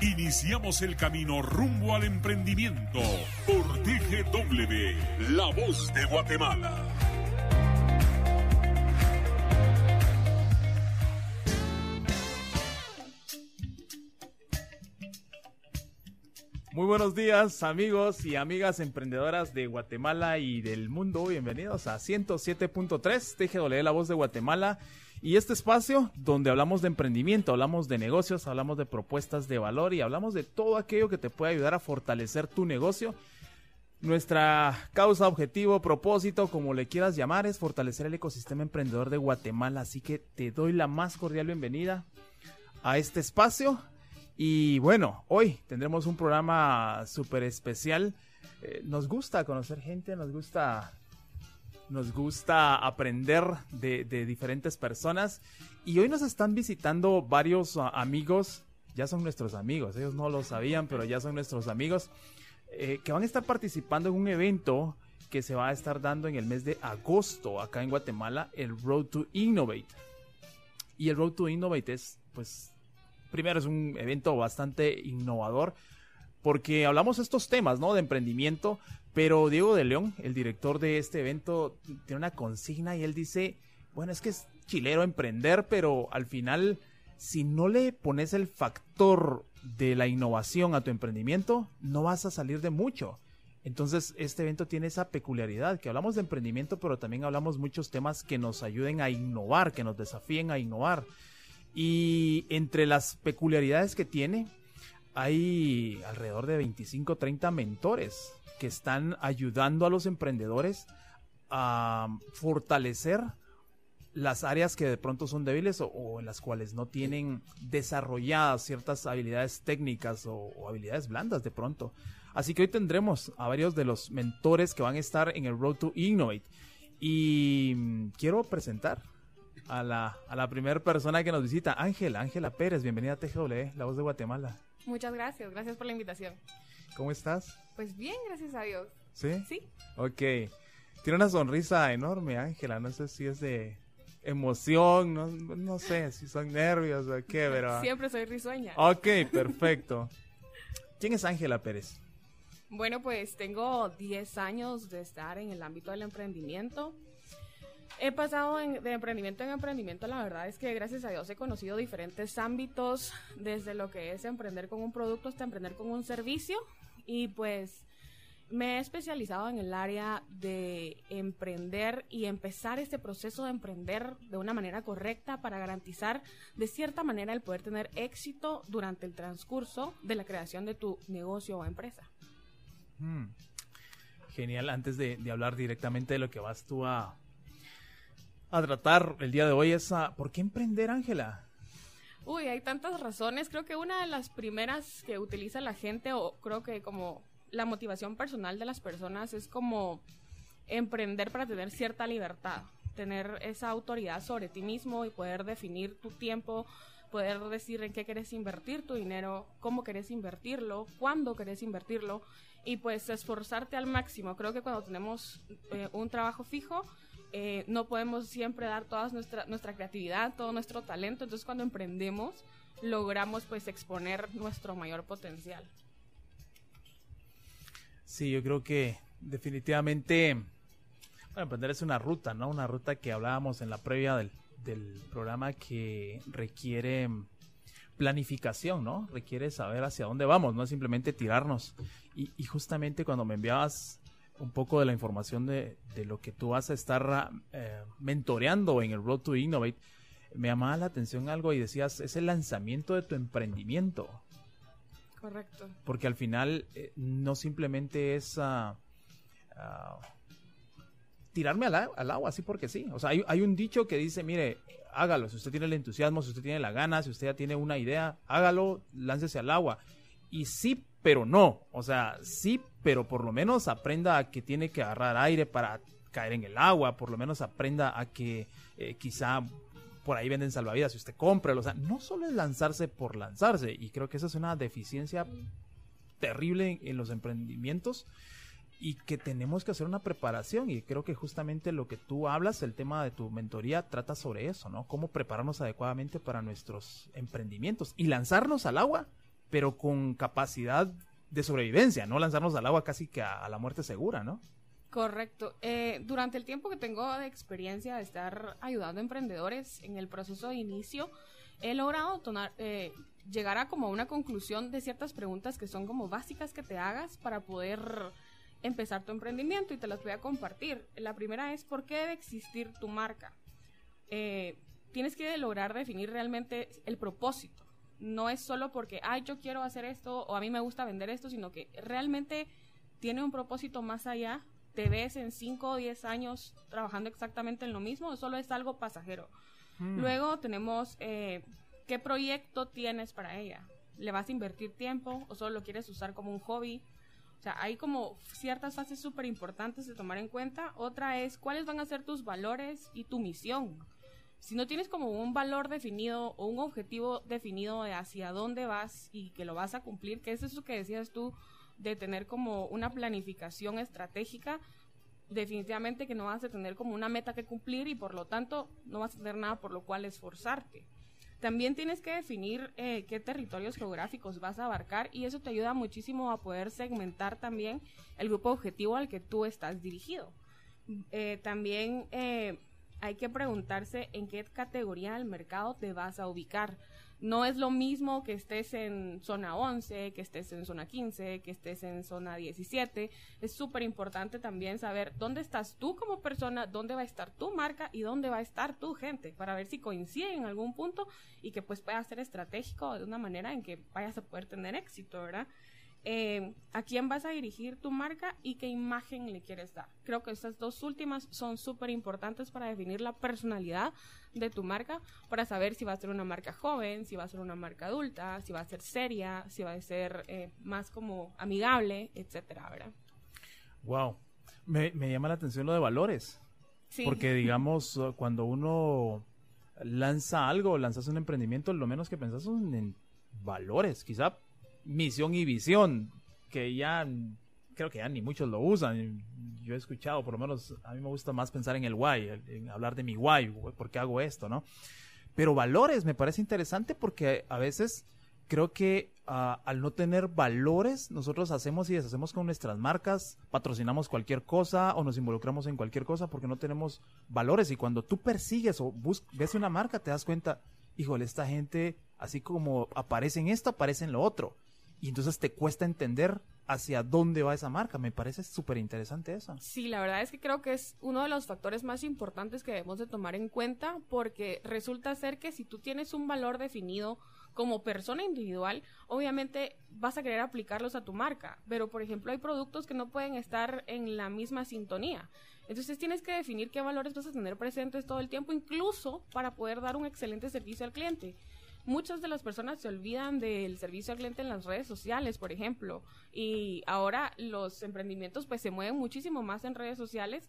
Iniciamos el camino rumbo al emprendimiento por TGW, La Voz de Guatemala. Muy buenos días amigos y amigas emprendedoras de Guatemala y del mundo. Bienvenidos a 107.3 TGW La Voz de Guatemala y este espacio donde hablamos de emprendimiento, hablamos de negocios, hablamos de propuestas de valor y hablamos de todo aquello que te puede ayudar a fortalecer tu negocio. Nuestra causa, objetivo, propósito, como le quieras llamar, es fortalecer el ecosistema emprendedor de Guatemala. Así que te doy la más cordial bienvenida a este espacio y bueno, hoy tendremos un programa súper especial. Eh, nos gusta conocer gente, nos gusta, nos gusta aprender de, diferentes personas. Y hoy nos están visitando varios uh, amigos, ya son nuestros amigos, ellos no lo sabían, pero ya son nuestros amigos, eh, que van a estar participando en un evento que se va a estar dando en el mes de agosto acá en Guatemala, el Road to Innovate. Y el Road to Innovate es, pues, primero es un evento bastante innovador porque hablamos estos temas, ¿no? De emprendimiento, pero Diego de León, el director de este evento, tiene una consigna y él dice, bueno, es que es chilero emprender, pero al final, si no le pones el factor de la innovación a tu emprendimiento, no vas a salir de mucho. Entonces, este evento tiene esa peculiaridad, que hablamos de emprendimiento, pero también hablamos muchos temas que nos ayuden a innovar, que nos desafíen a innovar. Y entre las peculiaridades que tiene, hay alrededor de 25 30 mentores que están ayudando a los emprendedores a fortalecer las áreas que de pronto son débiles o, en las cuales no tienen desarrolladas ciertas habilidades técnicas o, habilidades blandas de pronto. Así que hoy tendremos a varios de los mentores que van a estar en el Road to Innovate. Y mm, quiero presentar a la, a la primera persona que nos visita, Ángela, Ángela Pérez, bienvenida a TGW, La Voz de Guatemala. Muchas gracias, gracias por la invitación. ¿Cómo estás? Pues bien, gracias a Dios. ¿Sí? Sí. Ok. Tiene una sonrisa enorme, Ángela, no sé si es de emoción, no, no sé si son nervios o qué, pero... Siempre soy risueña. Ok, perfecto. ¿Quién es Ángela Pérez? Bueno, pues tengo 10 años de estar en el ámbito del emprendimiento. He pasado de emprendimiento en emprendimiento, la verdad es que gracias a Dios he conocido diferentes ámbitos, desde lo que es emprender con un producto hasta emprender con un servicio y pues me he especializado en el área de emprender y empezar este proceso de emprender de una manera correcta para garantizar de cierta manera el poder tener éxito durante el transcurso de la creación de tu negocio o empresa. Hmm. Genial, antes de hablar directamente de lo que vas tú a, a tratar el día de hoy es a, ¿por qué emprender, Ángela? Uy, hay tantas razones. Creo que una de las primeras que utiliza la gente, o creo que como la motivación personal de las personas, es como emprender para tener cierta libertad, tener esa autoridad sobre ti mismo y poder definir tu tiempo, poder decir en qué quieres invertir tu dinero, cómo querés invertirlo, cuándo querés invertirlo y pues esforzarte al máximo. Creo que cuando tenemos eh, un trabajo fijo, eh, no podemos siempre dar toda nuestra, nuestra creatividad, todo nuestro talento, entonces cuando emprendemos logramos pues exponer nuestro mayor potencial. Sí, yo creo que definitivamente, bueno, emprender es una ruta, ¿no? Una ruta que hablábamos en la previa del, del programa que requiere planificación, ¿no? Requiere saber hacia dónde vamos, no simplemente tirarnos. Y justamente cuando me enviabas un poco de la información de, lo que tú vas a estar eh, mentoreando en el Road to Innovate, me llamaba la atención algo y decías, es el lanzamiento de tu emprendimiento. Correcto. Porque al final eh, no simplemente es ah, ah, tirarme al, al, agua, así porque sí. O sea, hay, hay, un dicho que dice, mire, hágalo, si usted tiene el entusiasmo, si usted tiene la gana, si usted ya tiene una idea, hágalo, láncese al agua y sí, pero no. O sea, sí, pero por lo menos aprenda a que tiene que agarrar aire para caer en el agua, por lo menos aprenda a que eh, quizá por ahí venden salvavidas si usted compra, o sea, no solo es lanzarse por lanzarse, y creo que esa es una deficiencia terrible en, los emprendimientos y que tenemos que hacer una preparación y creo que justamente lo que tú hablas, el tema de tu mentoría trata sobre eso, ¿no? Cómo prepararnos adecuadamente para nuestros emprendimientos y lanzarnos al agua, pero con capacidad de sobrevivencia, no lanzarnos al agua casi que a la muerte segura, ¿no? Correcto. Eh, durante el tiempo que tengo de experiencia de estar ayudando a emprendedores en el proceso de inicio, he logrado eh, llegar a como una conclusión de ciertas preguntas que son como básicas que te hagas para poder empezar tu emprendimiento y te las voy a compartir. La primera es ¿por qué debe existir tu marca? Eh, tienes que lograr definir realmente el propósito. No es solo porque, ay, yo quiero hacer esto o a mí me gusta vender esto, sino que realmente tiene un propósito más allá te ves en 5 o 10 años trabajando exactamente en lo mismo o solo es algo pasajero. Hmm. Luego tenemos eh, qué proyecto tienes para ella. ¿Le vas a invertir tiempo o solo lo quieres usar como un hobby? O sea, hay como ciertas fases súper importantes de tomar en cuenta. Otra es cuáles van a ser tus valores y tu misión. Si no tienes como un valor definido o un objetivo definido de hacia dónde vas y que lo vas a cumplir, que es eso que decías tú, de tener como una planificación estratégica, definitivamente que no vas a tener como una meta que cumplir y por lo tanto no vas a tener nada por lo cual esforzarte. También tienes que definir eh, qué territorios geográficos vas a abarcar y eso te ayuda muchísimo a poder segmentar también el grupo objetivo al que tú estás dirigido. Eh, también eh, hay que preguntarse en qué categoría del mercado te vas a ubicar. No es lo mismo que estés en zona 11, que estés en zona 15, que estés en zona 17. Es súper importante también saber dónde estás tú como persona, dónde va a estar tu marca y dónde va a estar tu gente para ver si coincide en algún punto y que pues pueda ser estratégico de una manera en que vayas a poder tener éxito, ¿verdad? Eh, a quién vas a dirigir tu marca y qué imagen le quieres dar. Creo que estas dos últimas son súper importantes para definir la personalidad de tu marca, para saber si va a ser una marca joven, si va a ser una marca adulta, si va a ser seria, si va a ser eh, más como amigable, etcétera, ¿verdad? Wow, me, llama la atención lo de valores. Porque digamos, cuando uno lanza algo, lanzas un emprendimiento, lo menos que pensás son en valores. Quizá misión y visión, que ya creo que ya ni muchos lo usan. Yo he escuchado, por lo menos a mí me gusta más pensar en el why, en hablar de mi why, por qué hago esto, ¿no? Pero valores me parece interesante porque a veces creo que ah, al no tener valores, nosotros hacemos y deshacemos con nuestras marcas, patrocinamos cualquier cosa o nos involucramos en cualquier cosa porque no tenemos valores. Y cuando tú persigues o ves una marca, te das cuenta, híjole, esta gente, así como aparece en esto, aparece en lo otro y entonces te cuesta entender hacia dónde va esa marca. Me parece súper interesante eso. Sí, la verdad es que creo que es uno de los factores más importantes que debemos de tomar en cuenta porque resulta ser que si tú tienes un valor definido como persona individual, obviamente vas a querer aplicarlos a tu marca, pero por ejemplo hay productos que no pueden estar en la misma sintonía. Entonces tienes que definir qué valores vas a tener presentes todo el tiempo, incluso para poder dar un excelente servicio al cliente muchas de las personas se olvidan del servicio al cliente en las redes sociales, por ejemplo, y ahora los emprendimientos pues se mueven muchísimo más en redes sociales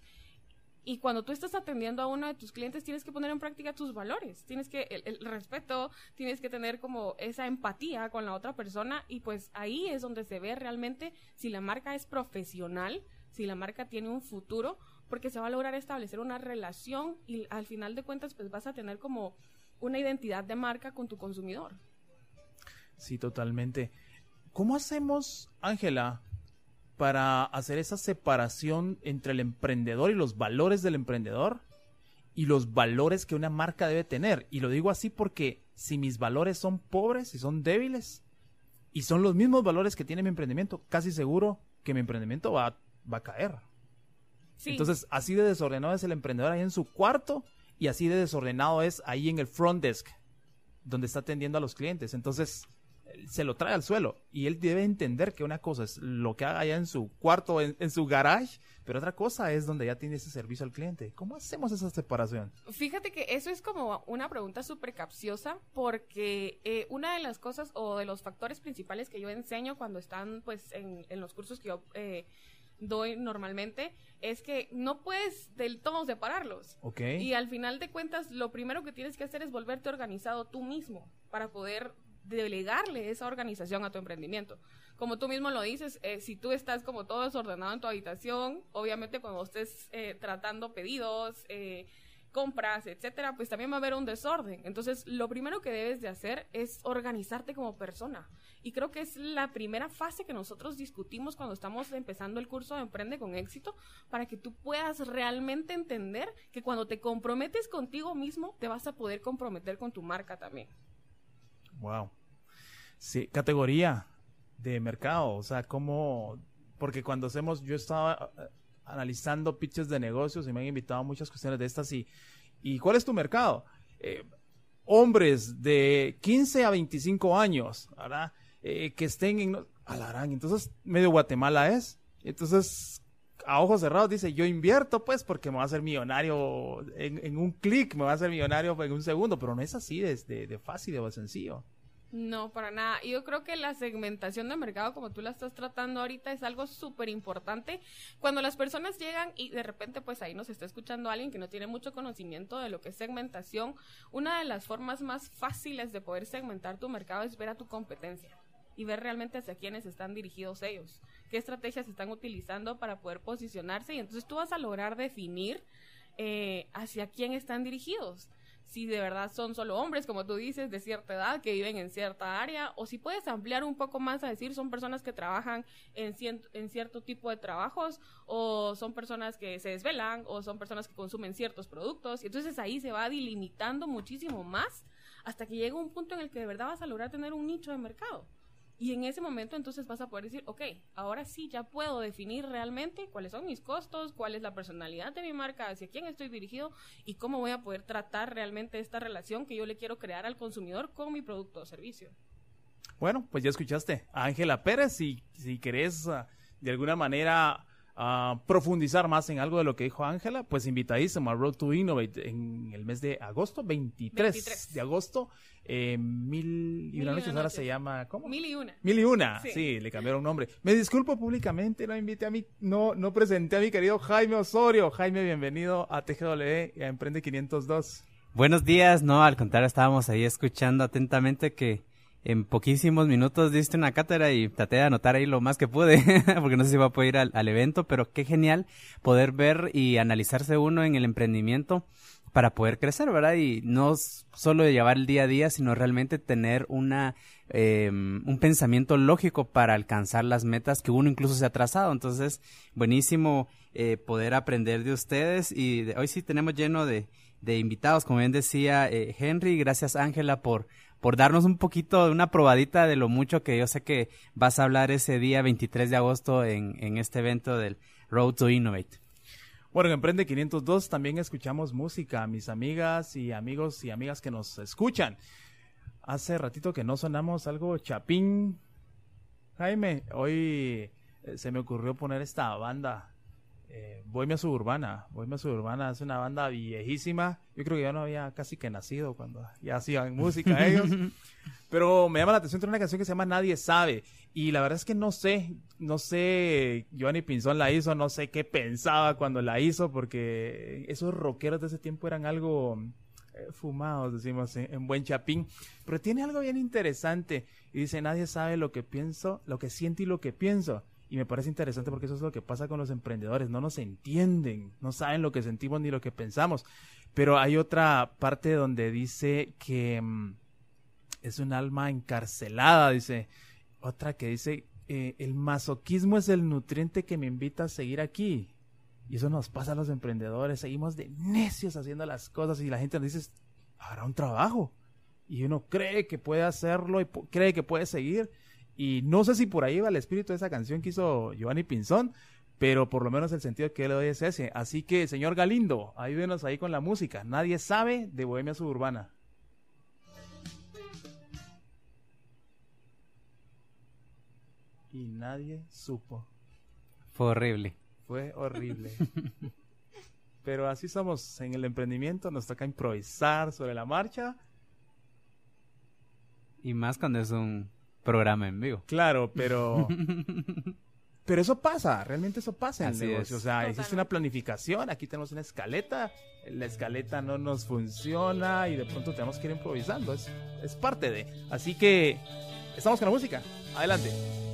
y cuando tú estás atendiendo a uno de tus clientes, tienes que poner en práctica tus valores. Tienes que, el, respeto, tienes que tener como esa empatía con la otra persona. Y pues ahí es donde se ve realmente si la marca es profesional, si la marca tiene un futuro, porque se va a lograr establecer una relación y al final de cuentas, pues vas a tener como una identidad de marca con tu consumidor. Sí, totalmente. ¿Cómo hacemos, Ángela, para hacer esa separación entre el emprendedor y los valores del emprendedor y los valores que una marca debe tener? Y lo digo así porque si mis valores son pobres y son débiles y son los mismos valores que tiene mi emprendimiento, casi seguro que mi emprendimiento va, va a caer. Entonces, así de desordenado es el emprendedor ahí en su cuarto y así de desordenado es ahí en el front desk, donde está atendiendo a los clientes. Entonces, se lo trae al suelo. Y él debe entender que una cosa es lo que haga allá en su cuarto, en, en su garage, pero otra cosa es donde ya tiene ese servicio al cliente. ¿Cómo hacemos esa separación? Fíjate que eso es como una pregunta súper capciosa porque eh, una de las cosas o de los factores principales que yo enseño cuando están pues en, en los cursos que yo eh, doy normalmente es que no puedes del todo separarlos. Ok. Y al final de cuentas, lo primero que tienes que hacer es volverte organizado tú mismo para poder delegarle esa organización a tu emprendimiento. Como tú mismo lo dices, eh, si tú estás como todo desordenado en tu habitación, obviamente cuando estés eh, tratando pedidos, eh, compras, etcétera, pues también va a haber un desorden. Entonces, lo primero que debes de hacer es organizarte como persona. Y creo que es la primera fase que nosotros discutimos cuando estamos empezando el curso de Emprende con éxito, para que tú puedas realmente entender que cuando te comprometes contigo mismo, te vas a poder comprometer con tu marca también. Wow. Sí, categoría de mercado, o sea, cómo, porque cuando hacemos, yo estaba analizando pitches de negocios y me han invitado a muchas cuestiones de estas y, ¿y cuál es tu mercado? Eh, hombres de 15 a 25 años, ¿verdad? Eh, que estén en... Alarán, entonces medio Guatemala es. Entonces, a ojos cerrados dice, yo invierto pues porque me va a hacer millonario en, un clic, me va a hacer millonario en un segundo, pero no es así de, de, de fácil de sencillo. No, para nada. Yo creo que la segmentación de mercado, como tú la estás tratando ahorita, es algo súper importante. Cuando las personas llegan y de repente, pues ahí nos está escuchando alguien que no tiene mucho conocimiento de lo que es segmentación, una de las formas más fáciles de poder segmentar tu mercado es ver a tu competencia y ver realmente hacia quiénes están dirigidos ellos, qué estrategias están utilizando para poder posicionarse y entonces tú vas a lograr definir eh, hacia quién están dirigidos si de verdad son solo hombres, como tú dices, de cierta edad, que viven en cierta área, o si puedes ampliar un poco más a decir son personas que trabajan en, en cierto tipo de trabajos, o son personas que se desvelan, o son personas que consumen ciertos productos, y entonces ahí se va delimitando muchísimo más hasta que llega un punto en el que de verdad vas a lograr tener un nicho de mercado. Y en ese momento entonces vas a poder decir, ok, ahora sí ya puedo definir realmente cuáles son mis costos, cuál es la personalidad de mi marca, hacia quién estoy dirigido y cómo voy a poder tratar realmente esta relación que yo le quiero crear al consumidor con mi producto o servicio. Bueno, pues ya escuchaste a Ángela Pérez, si, si querés uh, de alguna manera uh, profundizar más en algo de lo que dijo Ángela, pues invitadísimo a Road to Innovate en el mes de agosto, 23, 23. de agosto. Eh, mil y una noches, ahora se llama, ¿cómo? Mil y una. Mil y una, sí. sí. le cambiaron nombre. Me disculpo públicamente, no invité a mi, no, no presenté a mi querido Jaime Osorio. Jaime, bienvenido a TGW y a Emprende 502. Buenos días, no, al contrario, estábamos ahí escuchando atentamente que en poquísimos minutos diste una cátedra y traté de anotar ahí lo más que pude, porque no sé si va a poder ir al, evento, pero qué genial poder ver y analizarse uno en el emprendimiento para poder crecer, ¿verdad? Y no solo llevar el día a día, sino realmente tener una eh, un pensamiento lógico para alcanzar las metas que uno incluso se ha trazado. Entonces, buenísimo eh, poder aprender de ustedes y de, hoy sí tenemos lleno de, de invitados, como bien decía eh, Henry, gracias Ángela por por darnos un poquito una probadita de lo mucho que yo sé que vas a hablar ese día 23 de agosto en, en este evento del Road to Innovate. Bueno, en Emprende 502 también escuchamos música, mis amigas y amigos y amigas que nos escuchan. Hace ratito que no sonamos algo chapín. Jaime, hoy eh, se me ocurrió poner esta banda, eh, Bohemia Suburbana. Bohemia Suburbana es una banda viejísima. Yo creo que ya no había casi que nacido cuando ya hacían música ellos. Pero me llama la atención, tiene una canción que se llama Nadie Sabe. Y la verdad es que no sé, no sé, Giovanni Pinzón la hizo, no sé qué pensaba cuando la hizo, porque esos rockeros de ese tiempo eran algo eh, fumados, decimos en, en, buen chapín. Pero tiene algo bien interesante. Y dice, nadie sabe lo que pienso, lo que siento y lo que pienso. Y me parece interesante porque eso es lo que pasa con los emprendedores. No nos entienden, no saben lo que sentimos ni lo que pensamos. Pero hay otra parte donde dice que mmm, es un alma encarcelada, dice otra que dice, eh, el masoquismo es el nutriente que me invita a seguir aquí. Y eso nos pasa a los emprendedores, seguimos de necios haciendo las cosas y la gente nos dice, hará un trabajo. Y uno cree que puede hacerlo y cree que puede seguir. Y no sé si por ahí va el espíritu de esa canción que hizo Giovanni Pinzón, pero por lo menos el sentido que le doy es ese. Así que, señor Galindo, ayúdenos ahí con la música. Nadie sabe de Bohemia Suburbana. Y nadie supo. Fue horrible. Fue horrible. pero así somos en el emprendimiento, nos toca improvisar sobre la marcha. Y más cuando es un programa en vivo. Claro, pero... pero eso pasa, realmente eso pasa en el negocio. Es. O sea, existe una planificación, aquí tenemos una escaleta, la escaleta no nos funciona y de pronto tenemos que ir improvisando. Es, es parte de. Así que estamos con la música. Adelante.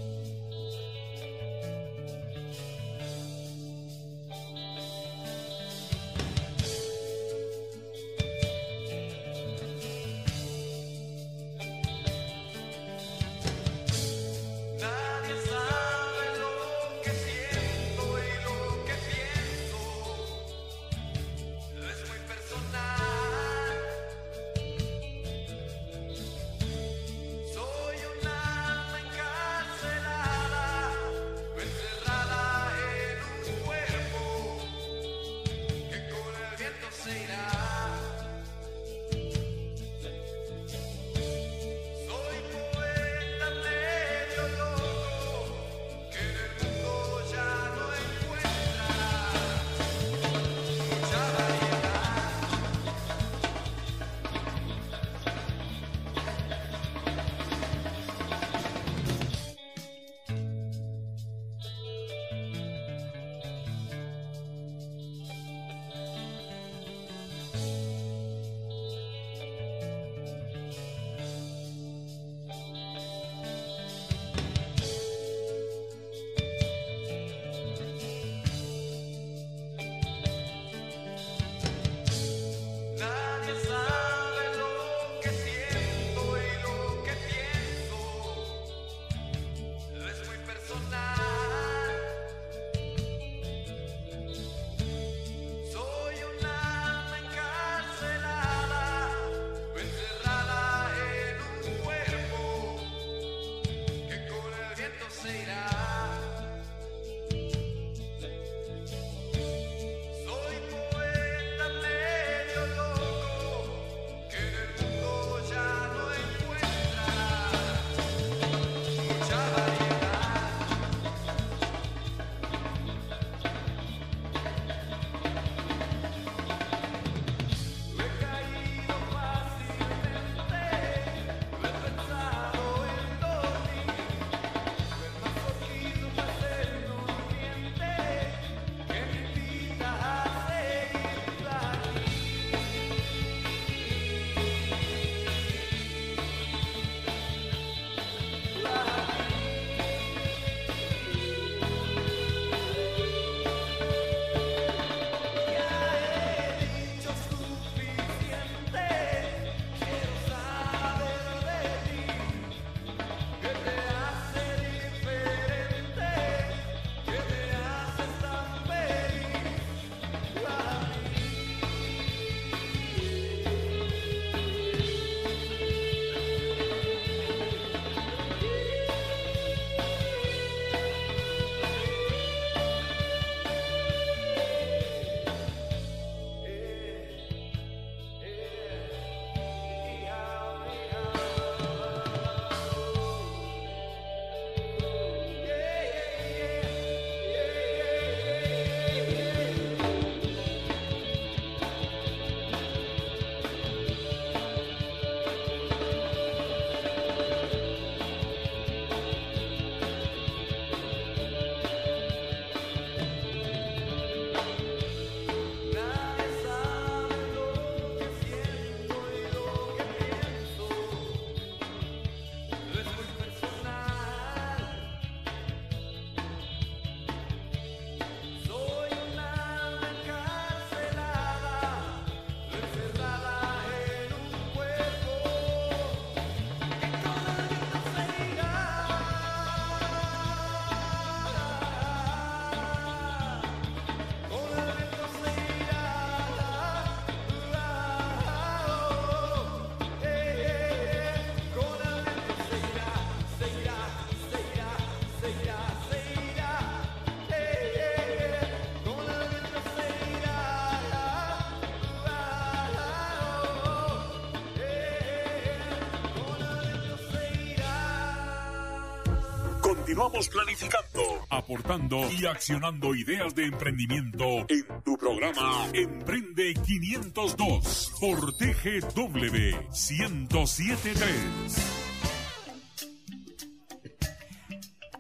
Estamos planificando, aportando y accionando ideas de emprendimiento en tu programa Emprende 502 por TGW 1073.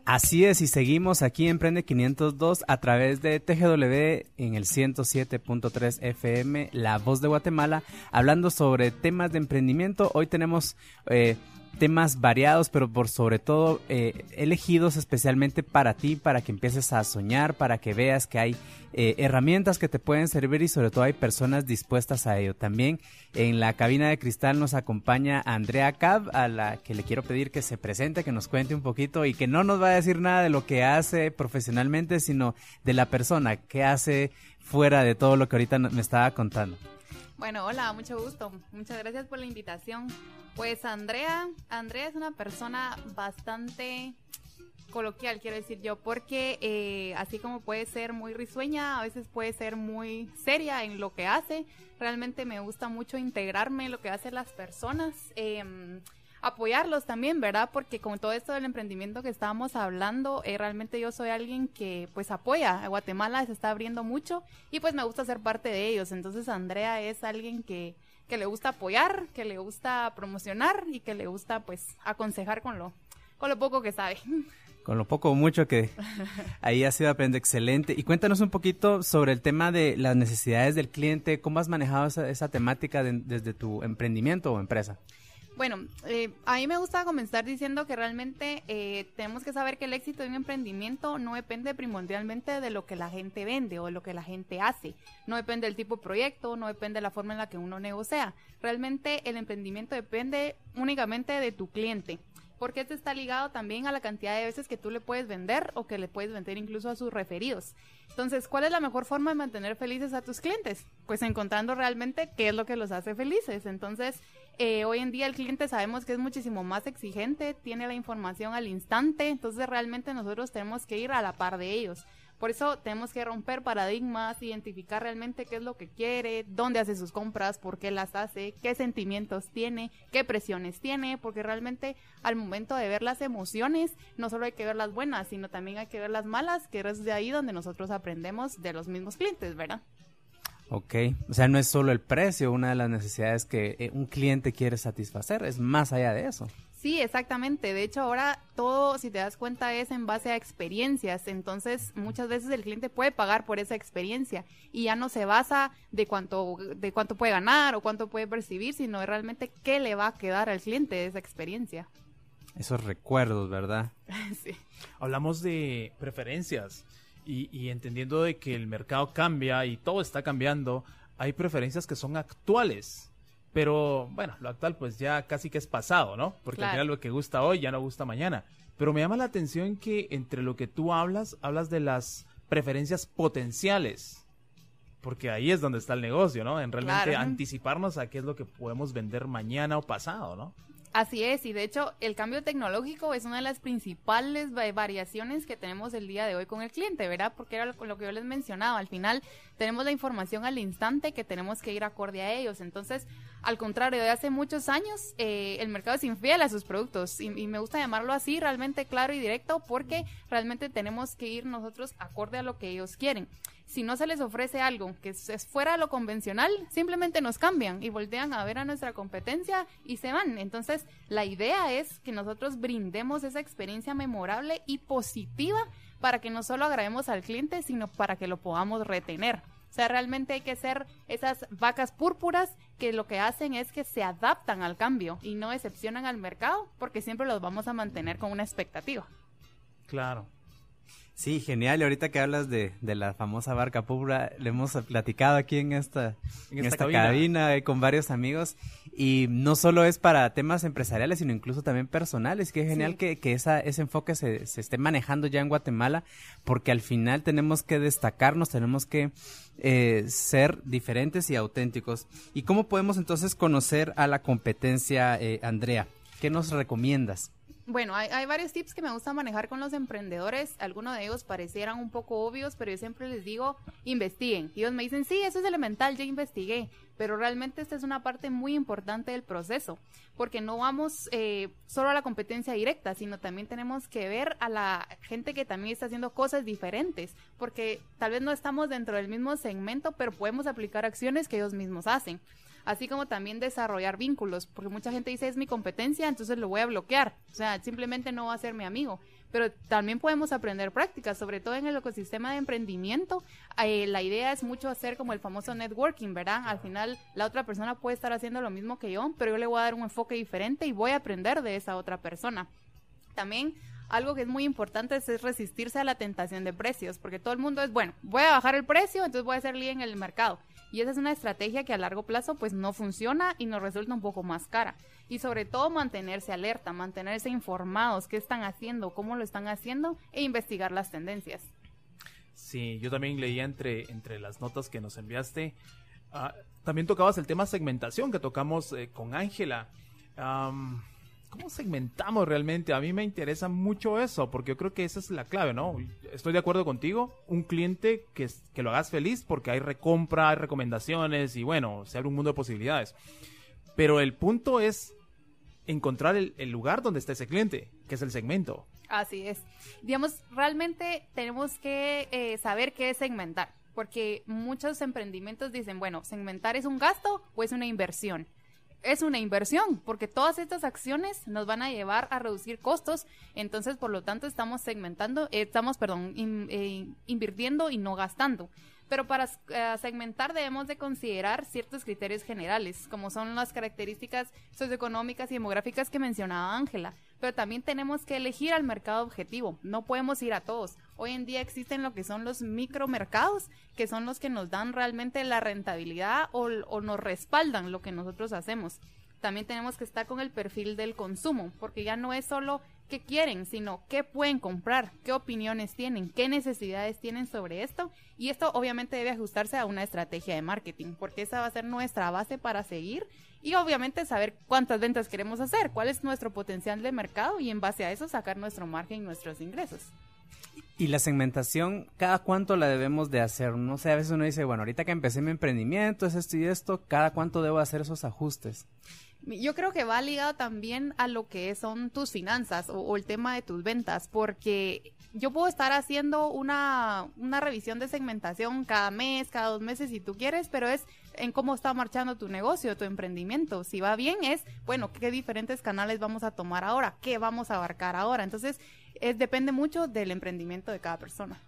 Así es, y seguimos aquí en Emprende 502 a través de TGW en el 107.3 FM, La Voz de Guatemala, hablando sobre temas de emprendimiento. Hoy tenemos eh, temas variados, pero por sobre todo eh, elegidos especialmente para ti, para que empieces a soñar, para que veas que hay eh, herramientas que te pueden servir y sobre todo hay personas dispuestas a ello. También en la cabina de cristal nos acompaña Andrea Cab, a la que le quiero pedir que se presente, que nos cuente un poquito y que no nos va a decir nada de lo que hace profesionalmente, sino de la persona que hace fuera de todo lo que ahorita me estaba contando. Bueno, hola, mucho gusto. Muchas gracias por la invitación. Pues Andrea, Andrea es una persona bastante coloquial, quiero decir yo, porque eh, así como puede ser muy risueña, a veces puede ser muy seria en lo que hace. Realmente me gusta mucho integrarme en lo que hacen las personas. em, apoyarlos también, ¿verdad? Porque con todo esto del emprendimiento que estábamos hablando, eh, realmente yo soy alguien que pues apoya. Guatemala se está abriendo mucho y pues me gusta ser parte de ellos. Entonces Andrea es alguien que, que le gusta apoyar, que le gusta promocionar y que le gusta pues aconsejar con lo, con lo poco que sabe. Con lo poco o mucho que ahí ha sido aprende excelente. Y cuéntanos un poquito sobre el tema de las necesidades del cliente, cómo has manejado esa, esa temática de- desde tu emprendimiento o empresa. Bueno, eh, a mí me gusta comenzar diciendo que realmente eh, tenemos que saber que el éxito de un emprendimiento no depende primordialmente de lo que la gente vende o lo que la gente hace. No depende del tipo de proyecto, no depende de la forma en la que uno negocia. Realmente el emprendimiento depende únicamente de tu cliente. Porque este está ligado también a la cantidad de veces que tú le puedes vender o que le puedes vender incluso a sus referidos. Entonces, ¿cuál es la mejor forma de mantener felices a tus clientes? Pues encontrando realmente qué es lo que los hace felices. Entonces, eh, hoy en día el cliente sabemos que es muchísimo más exigente, tiene la información al instante, entonces realmente nosotros tenemos que ir a la par de ellos. Por eso tenemos que romper paradigmas, identificar realmente qué es lo que quiere, dónde hace sus compras, por qué las hace, qué sentimientos tiene, qué presiones tiene, porque realmente al momento de ver las emociones, no solo hay que ver las buenas, sino también hay que ver las malas, que es de ahí donde nosotros aprendemos de los mismos clientes, ¿verdad? Ok, o sea, no es solo el precio, una de las necesidades que eh, un cliente quiere satisfacer, es más allá de eso. Sí, exactamente. De hecho, ahora todo, si te das cuenta, es en base a experiencias. Entonces, muchas veces el cliente puede pagar por esa experiencia y ya no se basa de cuánto, de cuánto puede ganar o cuánto puede percibir, sino realmente qué le va a quedar al cliente de esa experiencia. Esos recuerdos, ¿verdad? sí. Hablamos de preferencias y, y entendiendo de que el mercado cambia y todo está cambiando, hay preferencias que son actuales. Pero bueno, lo actual pues ya casi que es pasado, ¿no? Porque Claro. al final lo que gusta hoy ya no gusta mañana. Pero me llama la atención que entre lo que tú hablas, hablas de las preferencias potenciales. Porque ahí es donde está el negocio, ¿no? En realmente Claro. anticiparnos a qué es lo que podemos vender mañana o pasado, ¿no? Así es, y de hecho el cambio tecnológico es una de las principales va- variaciones que tenemos el día de hoy con el cliente, ¿verdad? Porque era lo, lo que yo les mencionaba, al final tenemos la información al instante que tenemos que ir acorde a ellos, entonces al contrario, de hace muchos años eh, el mercado es infiel a sus productos y, y me gusta llamarlo así, realmente claro y directo, porque realmente tenemos que ir nosotros acorde a lo que ellos quieren. Si no se les ofrece algo que es fuera de lo convencional, simplemente nos cambian y voltean a ver a nuestra competencia y se van. Entonces, la idea es que nosotros brindemos esa experiencia memorable y positiva para que no solo agrademos al cliente, sino para que lo podamos retener. O sea, realmente hay que ser esas vacas púrpuras que lo que hacen es que se adaptan al cambio y no decepcionan al mercado porque siempre los vamos a mantener con una expectativa. Claro. Sí, genial. Y ahorita que hablas de, de la famosa barca púrpura, le hemos platicado aquí en esta, En en esta esta cabina. cabina, eh, con varios amigos. Y no solo es para temas empresariales, sino incluso también personales. Qué genial Sí. que, que esa, ese enfoque se, se esté manejando ya en Guatemala, porque al final tenemos que destacarnos, tenemos que eh, ser diferentes y auténticos. ¿Y cómo podemos entonces conocer a la competencia, eh, Andrea? ¿Qué nos recomiendas? Bueno, hay, varios tips que me gusta manejar con los emprendedores. Algunos de ellos parecieran un poco obvios, pero yo siempre les digo, investiguen. Y ellos me dicen, sí, eso es elemental, ya investigué. Pero realmente esta es una parte muy importante del proceso, porque no vamos eh, solo a la competencia directa, sino también tenemos que ver a la gente que también está haciendo cosas diferentes, porque tal vez no estamos dentro del mismo segmento, pero podemos aplicar acciones que ellos mismos hacen así como también desarrollar vínculos, porque mucha gente dice es mi competencia, entonces lo voy a bloquear, o sea, simplemente no va a ser mi amigo. Pero también podemos aprender prácticas, sobre todo en el ecosistema de emprendimiento. eh, la idea es mucho hacer como el famoso networking, ¿verdad? Al final la otra persona puede estar haciendo lo mismo que yo, pero yo le voy a dar un enfoque diferente y voy a aprender de esa otra persona. También algo que es muy importante es, es resistirse a la tentación de precios, porque todo el mundo es, bueno, voy a bajar el precio, entonces voy a ser líder en el mercado. Y esa es una estrategia que a largo plazo pues no funciona y nos resulta un poco más cara. Y sobre todo mantenerse alerta, mantenerse informados, qué están haciendo, cómo lo están haciendo e investigar las tendencias. Sí, yo también leía entre, entre las notas que nos enviaste. ah, también tocabas el tema segmentación que tocamos eh, con Ángela. ¿Cómo segmentamos realmente? A mí me interesa mucho eso, porque yo creo que esa es la clave, ¿no? Estoy de acuerdo contigo. Un cliente que, que lo hagas feliz porque hay recompra, hay recomendaciones y bueno, se abre un mundo de posibilidades. Pero el punto es encontrar el, el lugar donde está ese cliente, que es el segmento. Así es. Digamos, realmente tenemos que eh, saber qué es segmentar, porque muchos emprendimientos dicen, bueno, segmentar es un gasto o es una inversión. Es una inversión, porque todas estas acciones nos van a llevar a reducir costos, entonces por lo tanto estamos segmentando, eh, estamos, perdón, eh, invirtiendo y no gastando. Pero para eh, segmentar debemos de considerar ciertos criterios generales, como son las características socioeconómicas y demográficas que mencionaba Ángela. Pero también tenemos que elegir al mercado objetivo, no podemos ir a todos. Hoy en día existen lo que son los micromercados, que son los que nos dan realmente la rentabilidad o, o nos respaldan lo que nosotros hacemos. También tenemos que estar con el perfil del consumo, porque ya no es solo qué quieren, sino qué pueden comprar, qué opiniones tienen, qué necesidades tienen sobre esto. Y esto obviamente debe ajustarse a una estrategia de marketing, porque esa va a ser nuestra base para seguir y obviamente saber cuántas ventas queremos hacer, cuál es nuestro potencial de mercado y en base a eso sacar nuestro margen y nuestros ingresos. Y la segmentación, ¿cada cuánto la debemos de hacer? No sé, a veces uno dice, bueno, ahorita que empecé mi emprendimiento, es esto y esto, ¿cada cuánto debo hacer esos ajustes? Yo creo que va ligado también a lo que son tus finanzas o, el tema de tus ventas, porque yo puedo estar haciendo una, una revisión de segmentación cada mes, cada dos meses si tú quieres, pero es en cómo está marchando tu negocio, tu emprendimiento. Si va bien es, bueno, qué diferentes canales vamos a tomar ahora, qué vamos a abarcar ahora. Entonces, es, depende mucho del emprendimiento de cada persona.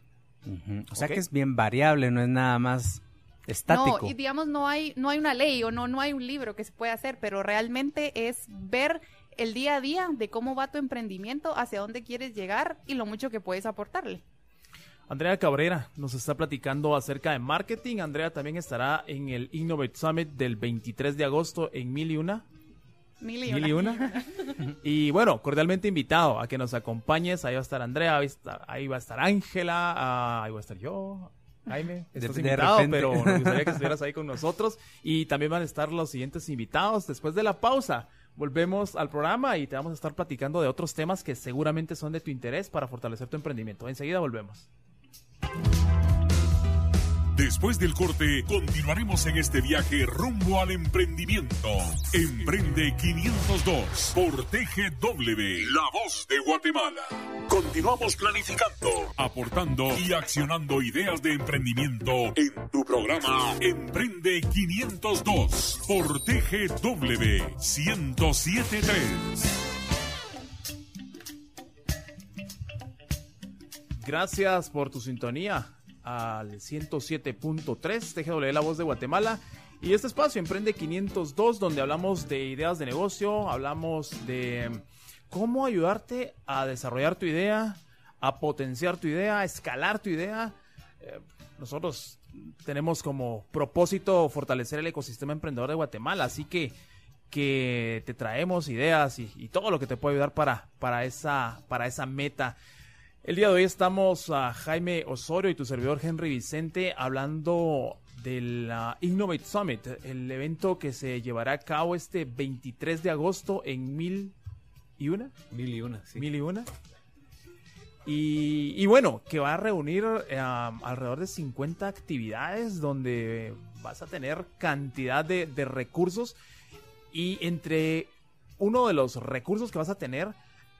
O sea que es bien variable, no es nada más estático. No, y digamos, no hay, no hay una ley o no, no hay un libro que se pueda hacer, pero realmente es ver el día a día de cómo va tu emprendimiento, hacia dónde quieres llegar y lo mucho que puedes aportarle. Andrea Cabrera nos está platicando acerca de marketing. Andrea también estará en el Innovate Summit del 23 de agosto en Mil y Una. Mil y Mil y una. Y bueno, cordialmente invitado a que nos acompañes. Ahí va a estar Andrea, ahí, va a estar Ángela, ah, ahí va a estar yo. Jaime, estás de invitado, pero nos gustaría que estuvieras ahí con nosotros. Y también van a estar los siguientes invitados después de la pausa. Volvemos al programa y te vamos a estar platicando de otros temas que seguramente son de tu interés para fortalecer tu emprendimiento. Enseguida volvemos. Después del corte, continuaremos en este viaje rumbo al emprendimiento. Emprende 502 por TGW, La Voz de Guatemala. Continuamos planificando, aportando y accionando ideas de emprendimiento en tu programa Emprende 502 por TGW 1073. Gracias por tu sintonía al 107.3 TGW La Voz de Guatemala. Y este espacio Emprende 502 donde hablamos de ideas de negocio, hablamos de cómo ayudarte a desarrollar tu idea, a potenciar tu idea, a escalar tu idea. Eh, nosotros tenemos como propósito fortalecer el ecosistema emprendedor de Guatemala, así que que te traemos ideas y, y todo lo que te puede ayudar para, para, esa, para esa meta. El día de hoy estamos a Jaime Osorio y tu servidor Henry Vicente hablando del ah, Innovate Summit, el evento que se llevará a cabo este 23 de agosto en Mil y una. Mil y una, sí. Mil y una. Y, y bueno, que va a reunir eh, alrededor de 50 actividades donde vas a tener cantidad de, de recursos y entre uno de los recursos que vas a tener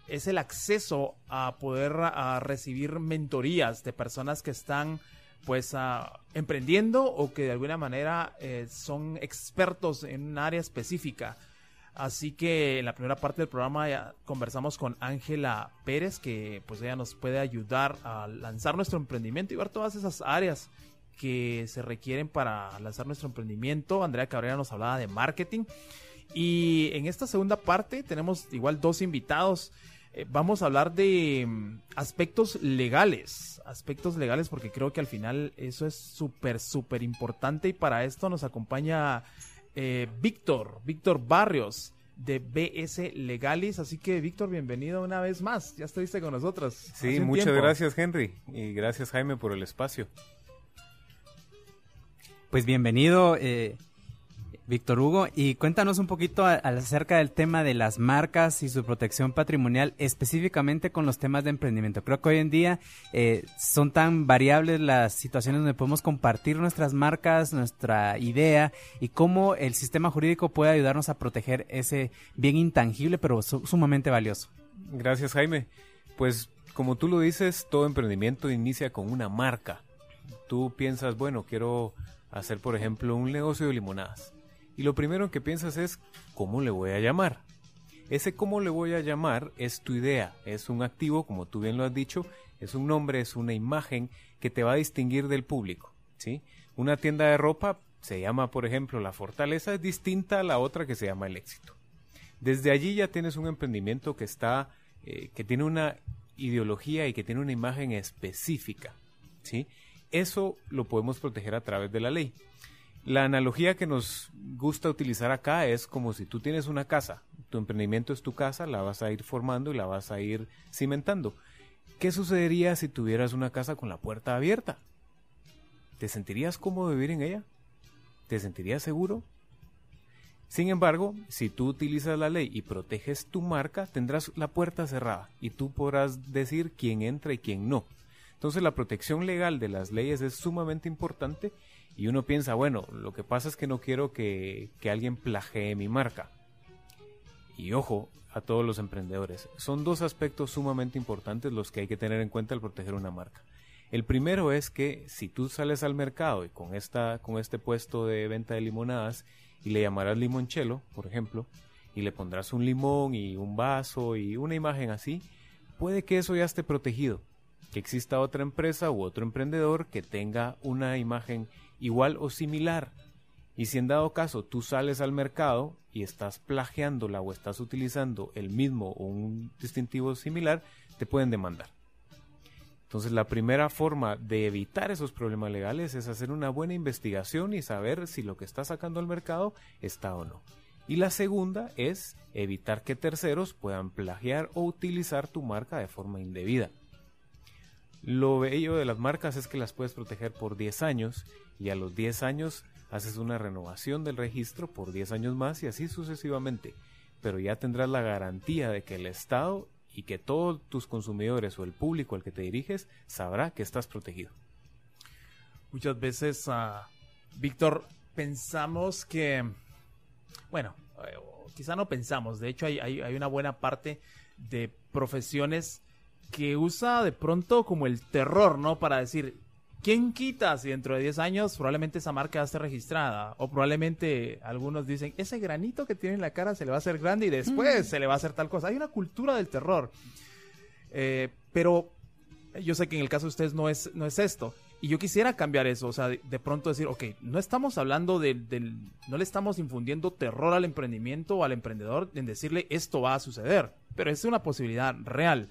es el acceso a poder a recibir mentorías de personas que están pues ah, emprendiendo o que de alguna manera eh, son expertos en un área específica. Así que en la primera parte del programa ya conversamos con Ángela Pérez, que pues ella nos puede ayudar a lanzar nuestro emprendimiento y ver todas esas áreas que se requieren para lanzar nuestro emprendimiento. Andrea Cabrera nos hablaba de marketing. Y en esta segunda parte tenemos igual dos invitados. Eh, vamos a hablar de mm, aspectos legales, aspectos legales porque creo que al final eso es súper, súper importante y para esto nos acompaña eh, Víctor, Víctor Barrios de BS Legalis. Así que Víctor, bienvenido una vez más. Ya estuviste con nosotros. Sí, muchas tiempo. gracias Henry y gracias Jaime por el espacio. Pues bienvenido, eh, Víctor Hugo, y cuéntanos un poquito acerca del tema de las marcas y su protección patrimonial, específicamente con los temas de emprendimiento. Creo que hoy en día eh, son tan variables las situaciones donde podemos compartir nuestras marcas, nuestra idea y cómo el sistema jurídico puede ayudarnos a proteger ese bien intangible, pero su- sumamente valioso. Gracias Jaime. Pues como tú lo dices, todo emprendimiento inicia con una marca. Tú piensas, bueno, quiero hacer por ejemplo un negocio de limonadas. Y lo primero que piensas es, ¿cómo le voy a llamar? Ese cómo le voy a llamar es tu idea, es un activo, como tú bien lo has dicho, es un nombre, es una imagen que te va a distinguir del público, ¿sí? Una tienda de ropa se llama, por ejemplo, La Fortaleza, es distinta a la otra que se llama El Éxito. Desde allí ya tienes un emprendimiento que está, eh, que tiene una ideología y que tiene una imagen específica, ¿sí? Eso lo podemos proteger a través de la ley. La analogía que nos gusta utilizar acá es como si tú tienes una casa, tu emprendimiento es tu casa, la vas a ir formando y la vas a ir cimentando. ¿Qué sucedería si tuvieras una casa con la puerta abierta? ¿Te sentirías cómodo vivir en ella? ¿Te sentirías seguro? Sin embargo, si tú utilizas la ley y proteges tu marca, tendrás la puerta cerrada y tú podrás decir quién entra y quién no. Entonces la protección legal de las leyes es sumamente importante y uno piensa, bueno, lo que pasa es que no quiero que, que alguien plagee mi marca. Y ojo a todos los emprendedores, son dos aspectos sumamente importantes los que hay que tener en cuenta al proteger una marca. El primero es que si tú sales al mercado y con, esta, con este puesto de venta de limonadas y le llamarás limonchelo, por ejemplo, y le pondrás un limón y un vaso y una imagen así, puede que eso ya esté protegido. Que exista otra empresa u otro emprendedor que tenga una imagen igual o similar. Y si en dado caso tú sales al mercado y estás plagiándola o estás utilizando el mismo o un distintivo similar, te pueden demandar. Entonces la primera forma de evitar esos problemas legales es hacer una buena investigación y saber si lo que está sacando al mercado está o no. Y la segunda es evitar que terceros puedan plagiar o utilizar tu marca de forma indebida. Lo bello de las marcas es que las puedes proteger por 10 años y a los 10 años haces una renovación del registro por 10 años más y así sucesivamente. Pero ya tendrás la garantía de que el Estado y que todos tus consumidores o el público al que te diriges sabrá que estás protegido. Muchas veces, ah, Víctor, pensamos que, bueno, eh, quizá no pensamos, de hecho hay una buena parte de profesiones que usa de pronto como el terror, ¿no? Para decir, ¿quién quita si dentro de 10 años probablemente esa marca va a estar registrada? O probablemente algunos dicen, ese granito que tiene en la cara se le va a hacer grande y después se le va a hacer tal cosa. Hay una cultura del terror. Eh, pero yo sé que en el caso de ustedes no es, no es esto. Y yo quisiera cambiar eso, o sea, de, de pronto decir, ok, no estamos hablando del, del, no le estamos infundiendo terror al emprendimiento o al emprendedor en decirle esto va a suceder, pero es una posibilidad real.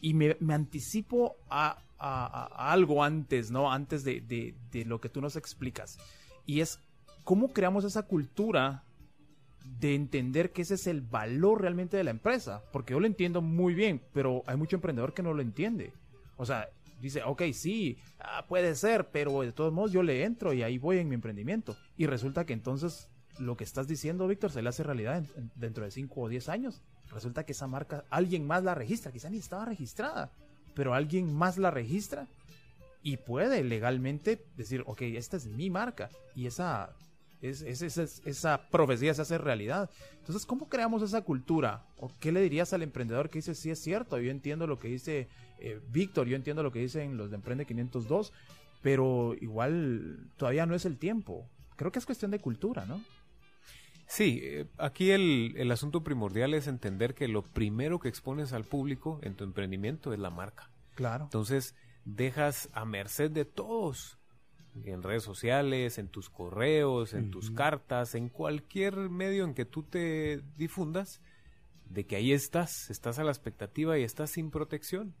Y me, me anticipo a, a- algo antes, ¿no? Antes de, de- lo que tú nos explicas. Y es cómo creamos esa cultura de entender que ese es el valor realmente de la empresa. Porque yo lo entiendo muy bien, pero hay mucho emprendedor que no lo entiende. O sea, dice, ok, sí, ah, puede ser, pero de todos modos yo le entro y ahí voy en mi emprendimiento. Y resulta que entonces lo que estás diciendo, Víctor, se le hace realidad en- en- dentro de 5 o 10 años. Resulta que esa marca, alguien más la registra, quizá ni estaba registrada, pero alguien más la registra y puede legalmente decir, ok, esta es mi marca y esa, es, es- es- es- esa profecía se hace realidad. Entonces, ¿cómo creamos esa cultura? ¿O qué le dirías al emprendedor que dice, sí es cierto, yo entiendo lo que dice eh, Víctor, yo entiendo lo que dicen los de Emprende 502, pero igual todavía no es el tiempo. Creo que es cuestión de cultura, ¿no? Sí, eh, aquí el, el asunto primordial es entender que lo primero que expones al público en tu emprendimiento es la marca. Claro. Entonces, dejas a merced de todos, en redes sociales, en tus correos, en tus cartas, en cualquier medio en que tú te difundas, de que ahí estás, estás a la expectativa y estás sin protección.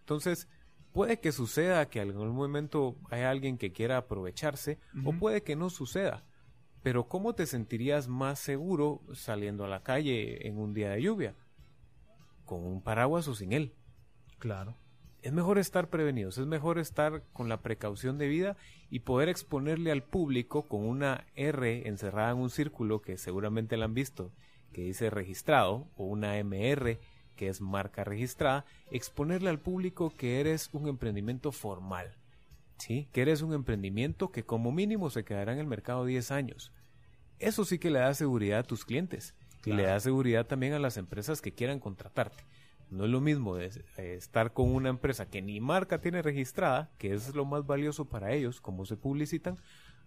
Entonces, puede que suceda que en algún momento haya alguien que quiera aprovecharse, o puede que no suceda. Pero ¿cómo te sentirías más seguro saliendo a la calle en un día de lluvia? ¿Con un paraguas o sin él? Claro. es mejor estar prevenidos, es mejor estar con la precaución debida y poder exponerle al público con una R encerrada en un círculo que seguramente la han visto, que dice registrado, o una MR que es marca registrada, exponerle al público que eres un emprendimiento formal, ¿sí? Que eres un emprendimiento que como mínimo se quedará en el mercado 10 años. Eso sí que le da seguridad a tus clientes y le da seguridad también a las empresas que quieran contratarte. No es lo mismo de, eh, estar con una empresa que ni marca tiene registrada, que es lo más valioso para ellos, como se publicitan,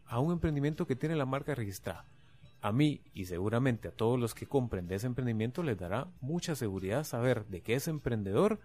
a un emprendimiento que tiene la marca registrada. A mí y seguramente a todos los que compren de ese emprendimiento les dará mucha seguridad saber de que ese emprendedor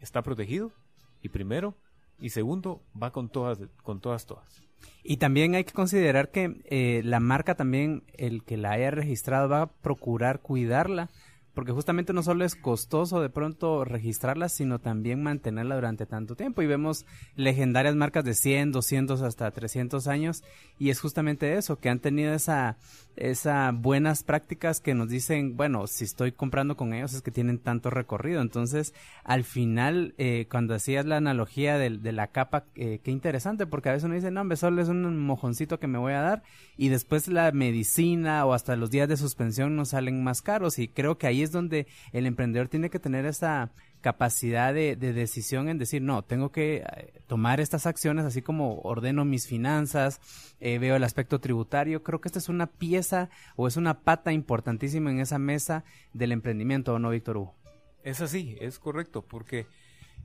está protegido y primero y segundo va con todas con todas todas. Y también hay que considerar que eh, la marca también, el que la haya registrado, va a procurar cuidarla, porque justamente no solo es costoso de pronto registrarla, sino también mantenerla durante tanto tiempo. Y vemos legendarias marcas de 100, 200 hasta 300 años, y es justamente eso, que han tenido esa, esa buenas prácticas que nos dicen, bueno, si estoy comprando con ellos es que tienen tanto recorrido. Entonces, al final, eh, cuando hacías la analogía del- de, la capa, eh, qué interesante, porque a veces uno dice, no, hombre, solo es un mojoncito que me voy a dar, y después la medicina o hasta los días de suspensión nos salen más caros, y creo que ahí es donde el emprendedor tiene que tener esa capacidad de, de decisión en decir, no, tengo que eh, tomar estas acciones, así como ordeno mis finanzas, eh, veo el aspecto tributario, creo que esta es una pieza o es una pata importantísima en esa mesa del emprendimiento, ¿o no, Víctor Hugo? Es así, es correcto, porque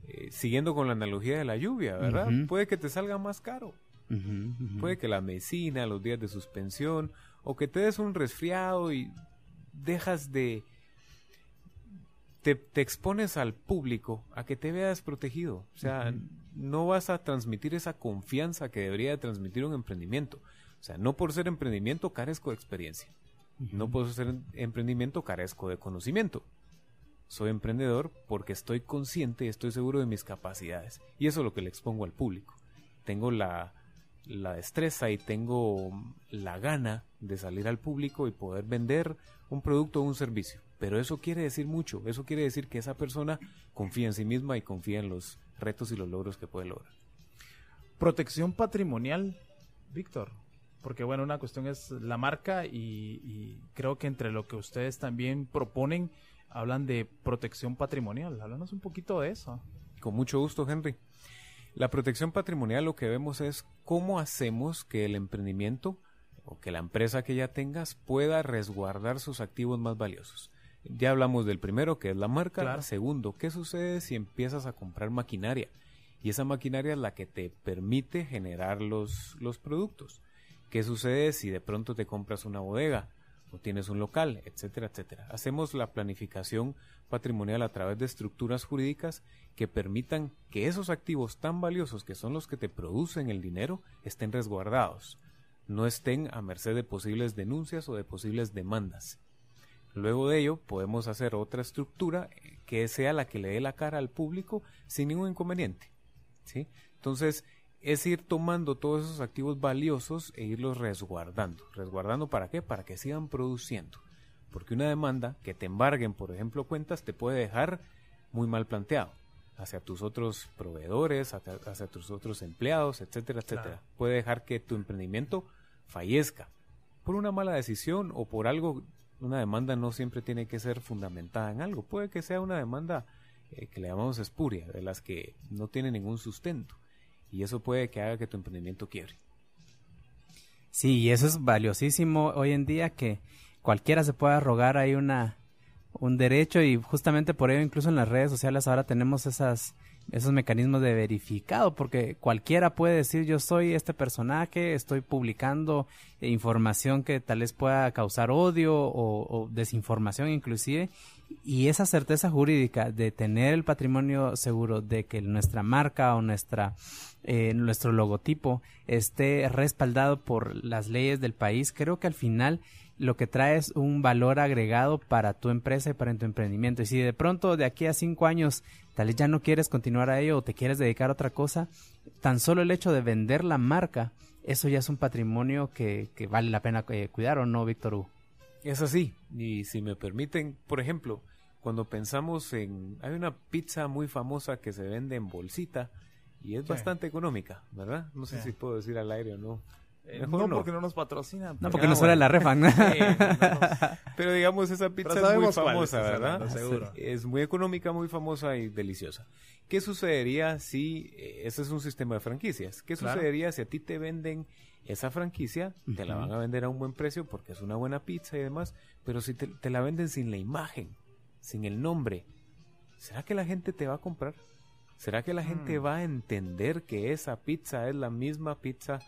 eh, siguiendo con la analogía de la lluvia, ¿verdad? Puede que te salga más caro. Puede que la medicina, los días de suspensión, o que te des un resfriado y dejas de... Te, te expones al público a que te veas protegido. O sea, no vas a transmitir esa confianza que debería de transmitir un emprendimiento. O sea, no por ser emprendimiento carezco de experiencia. No por ser emprendimiento carezco de conocimiento. Soy emprendedor porque estoy consciente y estoy seguro de mis capacidades. Y eso es lo que le expongo al público. Tengo la, la destreza y tengo la gana de salir al público y poder vender un producto o un servicio. Pero eso quiere decir mucho. Eso quiere decir que esa persona confía en sí misma y confía en los retos y los logros que puede lograr. Protección patrimonial, Víctor. Porque bueno, una cuestión es la marca y, y creo que entre lo que ustedes también proponen, hablan de protección patrimonial. Háblanos un poquito de eso. Con mucho gusto, Henry. La protección patrimonial lo que vemos es cómo hacemos que el emprendimiento o que la empresa que ya tengas pueda resguardar sus activos más valiosos. Ya hablamos del primero, que es la marca. Claro. Segundo, ¿qué sucede si empiezas a comprar maquinaria? Y esa maquinaria es la que te permite generar los, los productos. ¿Qué sucede si de pronto te compras una bodega o tienes un local, etcétera, etcétera? Hacemos la planificación patrimonial a través de estructuras jurídicas que permitan que esos activos tan valiosos que son los que te producen el dinero estén resguardados, no estén a merced de posibles denuncias o de posibles demandas. Luego de ello podemos hacer otra estructura que sea la que le dé la cara al público sin ningún inconveniente. ¿sí? Entonces, es ir tomando todos esos activos valiosos e irlos resguardando. ¿Resguardando para qué? Para que sigan produciendo. Porque una demanda que te embarguen, por ejemplo, cuentas, te puede dejar muy mal planteado hacia tus otros proveedores, hacia, hacia tus otros empleados, etcétera, etcétera. Claro. Puede dejar que tu emprendimiento fallezca por una mala decisión o por algo Una demanda no siempre tiene que ser fundamentada en algo. Puede que sea una demanda eh, que le llamamos espuria, de las que no tiene ningún sustento. Y eso puede que haga que tu emprendimiento quiebre. Sí, y eso es valiosísimo hoy en día que cualquiera se pueda rogar ahí una un derecho y justamente por ello incluso en las redes sociales ahora tenemos esas esos mecanismos de verificado porque cualquiera puede decir yo soy este personaje, estoy publicando información que tal vez pueda causar odio o, desinformación inclusive y esa certeza jurídica de tener el patrimonio seguro de que nuestra marca o nuestra eh, nuestro logotipo esté respaldado por las leyes del país creo que al final lo que trae es un valor agregado para tu empresa y para tu emprendimiento. Y si de pronto de aquí a cinco años tal vez ya no quieres continuar a ello o te quieres dedicar a otra cosa, tan solo el hecho de vender la marca, eso ya es un patrimonio que, que vale la pena eh, cuidar o no, Víctor Hugo. Es así. Y si me permiten, por ejemplo, cuando pensamos en... Hay una pizza muy famosa que se vende en bolsita y es Sí. bastante económica, ¿verdad? No sé Sí. si puedo decir al aire o no. Eh, Mejor no, no. porque no nos patrocinan. No, porque Ah, nos fuera la. ¿no? Sí, no nos- Pero digamos, esa pizza es muy famosa, estás ¿verdad? seguro. Es muy económica, muy famosa y deliciosa. ¿Qué sucedería si eh, ese es un sistema de franquicias? ¿Qué Claro. sucedería si a ti te venden esa franquicia? Te la van a vender a un buen precio porque es una buena pizza y demás, pero si te, te la venden sin la imagen, sin el nombre, ¿será que la gente te va a comprar? ¿Será que la gente Mm. va a entender que esa pizza es la misma pizza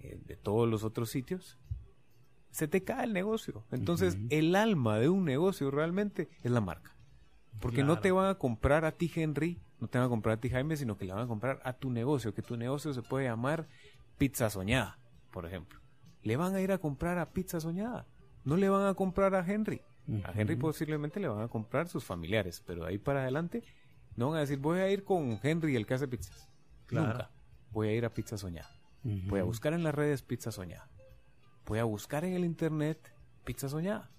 eh, de todos los otros sitios? Se te cae el negocio. Entonces, el alma de un negocio realmente es la marca. Porque no te van a comprar a ti, Henry, no te van a comprar a ti, Jaime, sino que le van a comprar a tu negocio, que tu negocio se puede llamar Pizza Soñada, por ejemplo. Le van a ir a comprar a Pizza Soñada. No le van a comprar a Henry. A Henry posiblemente le van a comprar sus familiares, pero de ahí para adelante no van a decir, voy a ir con Henry, el que hace pizzas. Claro. Nunca. Voy a ir a Pizza Soñada. Voy a buscar en las redes Pizza Soñada. Voy a buscar en el internet Pizza Soñada.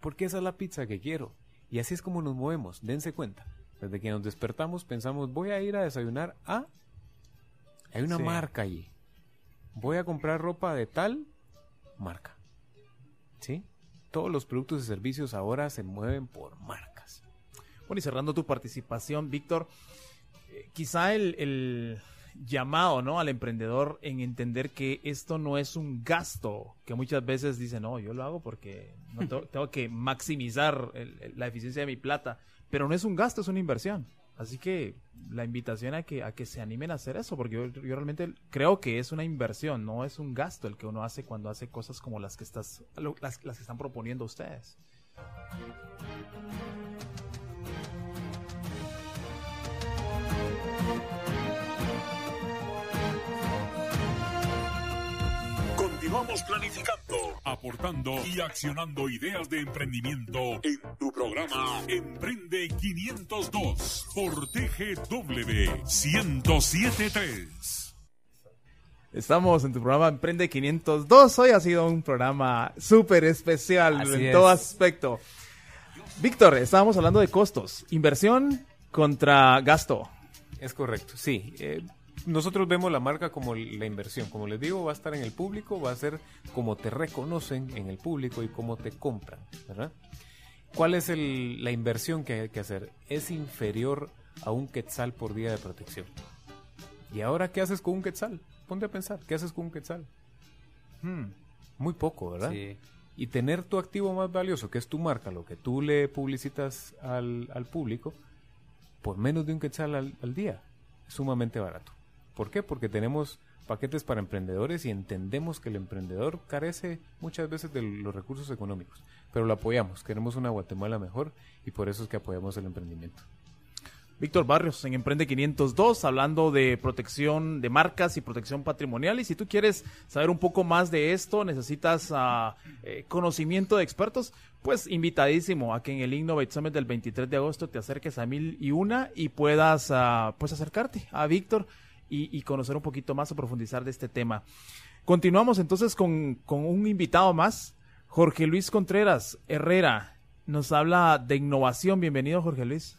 Porque esa es la pizza que quiero. Y así es como nos movemos. Dense cuenta. Desde que nos despertamos pensamos, voy a ir a desayunar a... Hay una Sí. marca allí. Voy a comprar ropa de tal marca. ¿Sí? Todos los productos y servicios ahora se mueven por marcas. Bueno, y cerrando tu participación, Víctor, eh, quizá el, el llamado ¿no? al emprendedor en entender que esto no es un gasto, que muchas veces dicen, no, yo lo hago porque no tengo, tengo que maximizar el- el- la eficiencia de mi plata, pero no es un gasto, es una inversión. Así que la invitación a que, a que se animen a hacer eso, porque yo, yo realmente creo que es una inversión, no es un gasto el que uno hace cuando hace cosas como las que, estás, lo- las, las que están proponiendo ustedes. Continuamos planificando, aportando y accionando ideas de emprendimiento en tu programa Emprende 502 por TGW 1073. Estamos en tu programa Emprende 502. Hoy ha sido un programa súper especial Así en es. todo aspecto. Víctor, estábamos hablando de costos. Inversión contra gasto. Es correcto, sí. Eh, nosotros vemos la marca como la inversión. Como les digo, va a estar en el público, va a ser como te reconocen en el público y cómo te compran, ¿verdad? ¿Cuál es el- la inversión que hay que hacer? Es inferior a un quetzal por día de protección. ¿Y ahora qué haces con un quetzal? Ponte a pensar, ¿qué haces con un quetzal? Hmm. Muy poco, ¿verdad? Sí. y tener tu activo más valioso, que es tu marca, lo que tú le publicitas al, al público, por menos de un quetzal al, al día, es sumamente barato. ¿Por qué? Porque tenemos paquetes para emprendedores y entendemos que el emprendedor carece muchas veces de los recursos económicos, pero lo apoyamos, queremos una Guatemala mejor y por eso es que apoyamos el emprendimiento. Víctor Barrios en Emprende 502 hablando de protección de marcas y protección patrimonial. Y si tú quieres saber un poco más de esto, necesitas ah, eh, conocimiento de expertos, pues invitadísimo a que en el Innovate Summit del 23 de agosto te acerques a mil y una y puedas ah, pues acercarte a Víctor y, y conocer un poquito más o profundizar de este tema. Continuamos entonces con, con un invitado más, Jorge Luis Contreras Herrera. Nos habla de innovación. Bienvenido, Jorge Luis.